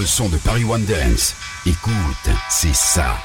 Le son de Paris One Dance Écoute, c'est ça.